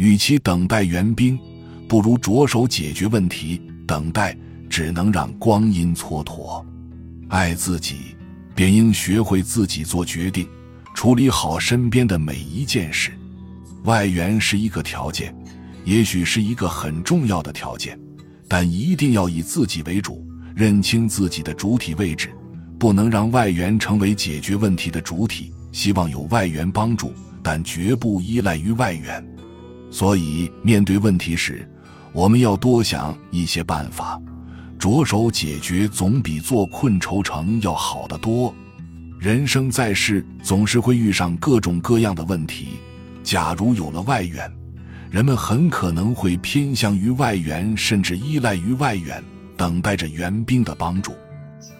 与其等待援兵，不如着手解决问题。等待只能让光阴蹉跎。爱自己，便应学会自己做决定，处理好身边的每一件事。外援是一个条件，也许是一个很重要的条件，但一定要以自己为主，认清自己的主体位置，不能让外援成为解决问题的主体。希望有外援帮助，但绝不依赖于外援。所以，面对问题时，我们要多想一些办法，着手解决，总比坐困愁城要好得多。人生在世，总是会遇上各种各样的问题。假如有了外援，人们很可能会偏向于外援，甚至依赖于外援，等待着援兵的帮助。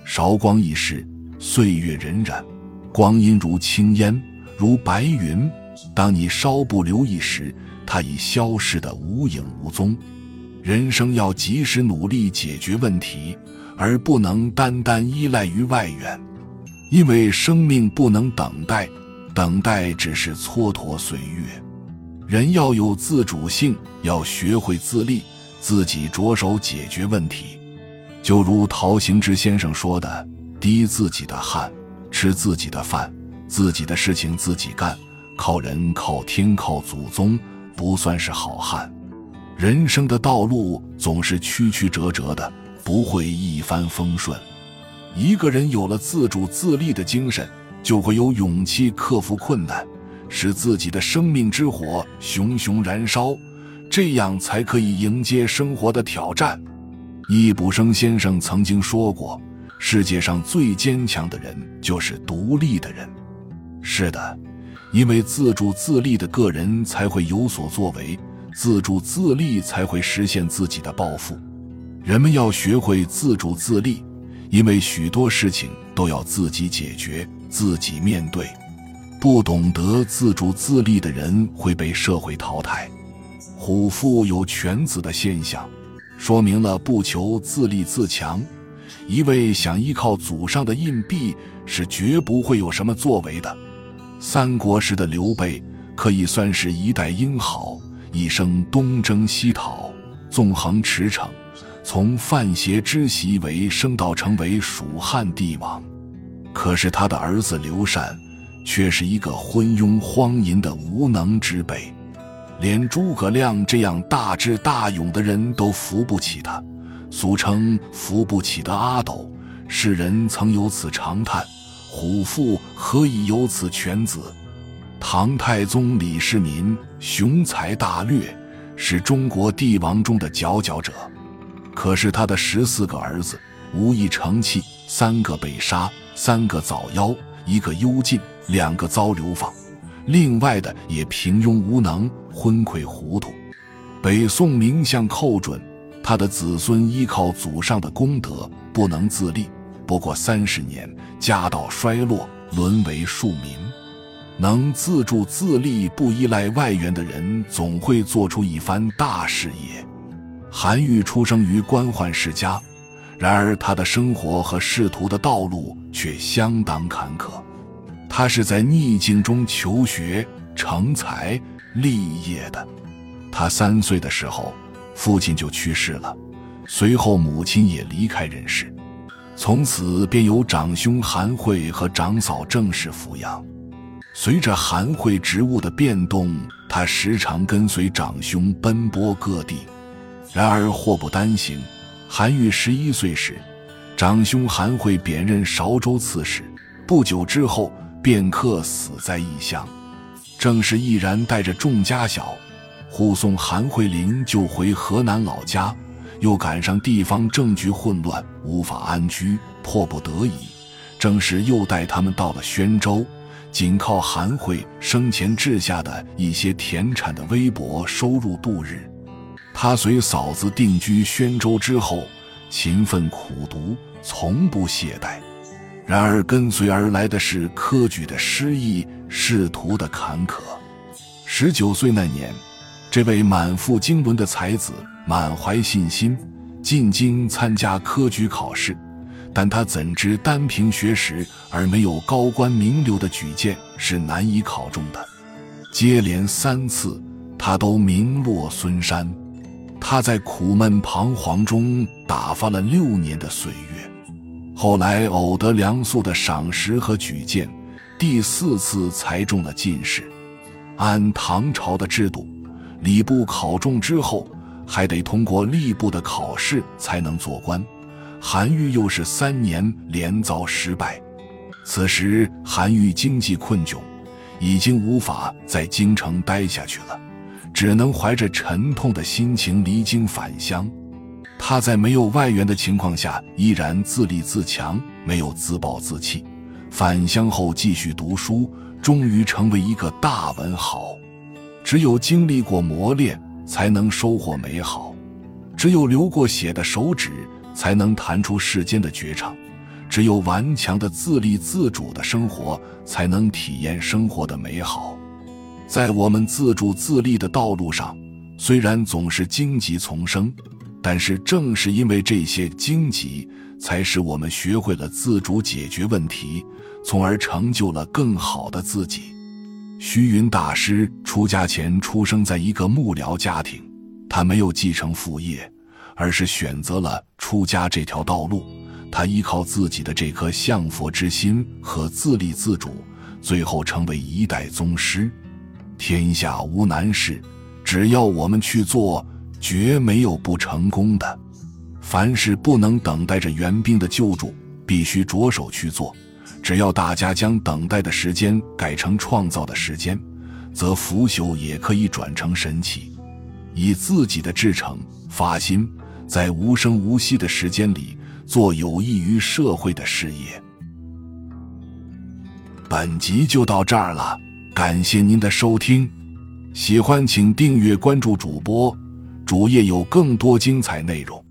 韶光易逝，岁月荏苒。光阴如青烟，如白云。当你稍不留意时，它已消失得无影无踪。人生要及时努力解决问题，而不能单单依赖于外援，因为生命不能等待，等待只是蹉跎岁月。人要有自主性，要学会自立，自己着手解决问题。就如陶行知先生说的：“滴自己的汗。”吃自己的饭，自己的事情自己干，靠人靠天靠祖宗，不算是好汉。人生的道路总是曲曲折折的，不会一帆风顺。一个人有了自主自立的精神，就会有勇气克服困难，使自己的生命之火熊熊燃烧，这样才可以迎接生活的挑战。易卜生先生曾经说过。世界上最坚强的人就是独立的人。是的，因为自主自立的个人才会有所作为，自主自立才会实现自己的抱负。人们要学会自主自立，因为许多事情都要自己解决、自己面对。不懂得自主自立的人会被社会淘汰。虎父有犬子的现象，说明了不求自立自强。一味想依靠祖上的硬币是绝不会有什么作为的。三国时的刘备可以算是一代英豪，一生东征西讨，纵横驰骋，从范协之席为升到成为蜀汉帝王。可是他的儿子刘禅却是一个昏庸荒淫的无能之辈，连诸葛亮这样大智大勇的人都扶不起他。俗称扶不起的阿斗，世人曾有此长叹：虎父何以有此犬子？唐太宗李世民雄才大略，是中国帝王中的佼佼者。可是他的十四个儿子无一成器，三个被杀，三个早夭，一个幽禁，两个遭流放，另外的也平庸无能，昏聩糊涂。北宋名相寇准。他的子孙依靠祖上的功德不能自立，不过三十年，家道衰落，沦为庶民。能自助自立、不依赖外援的人，总会做出一番大事业。韩愈出生于官宦世家，然而他的生活和仕途的道路却相当坎坷。他是在逆境中求学、成才、立业的。他三岁的时候。父亲就去世了，随后母亲也离开人世，从此便由长兄韩惠和长嫂郑氏抚养。随着韩惠职务的变动，他时常跟随长兄奔波各地。然而祸不单行，韩愈十一岁时，长兄韩惠贬任韶州刺史，不久之后便客死在异乡。郑氏毅然带着众家小。护送韩慧玲就回河南老家，又赶上地方政局混乱，无法安居，迫不得已，正是又带他们到了宣州，仅靠韩慧生前置下的一些田产的微薄收入度日。他随嫂子定居宣州之后，勤奋苦读，从不懈怠。然而跟随而来的是科举的失意，仕途的坎坷。十九岁那年。这位满腹经纶的才子满怀信心进京参加科举考试，但他怎知单凭学识而没有高官名流的举荐是难以考中的。接连三次他都名落孙山。他在苦闷彷徨中打发了六年的岁月，后来偶得梁肃的赏识和举荐，第四次才中了进士。按唐朝的制度，礼部考中之后，还得通过吏部的考试才能做官。韩愈又是三年连遭失败，此时韩愈经济困窘，已经无法在京城待下去了。只能怀着沉痛的心情离京返乡。他在没有外援的情况下，依然自立自强，没有自暴自弃。返乡后继续读书，终于成为一个大文豪。只有经历过磨练，才能收获美好；只有流过血的手指，才能弹出世间的绝唱；只有顽强的自立自主的生活，才能体验生活的美好。在我们自主自立的道路上，虽然总是荆棘丛生，但是正是因为这些荆棘，才使我们学会了自主解决问题，从而成就了更好的自己。虚云大师出家前出生在一个幕僚家庭，他没有继承父业，而是选择了出家这条道路。他依靠自己的这颗向佛之心和自立自主，最后成为一代宗师。天下无难事，只要我们去做，绝没有不成功的。凡事不能等待着援兵的救助，必须着手去做。只要大家将等待的时间改成创造的时间，则腐朽也可以转成神奇。以自己的至诚发心，在无声无息的时间里做有益于社会的事业。本集就到这儿了。感谢您的收听，喜欢请订阅关注主播，主页有更多精彩内容。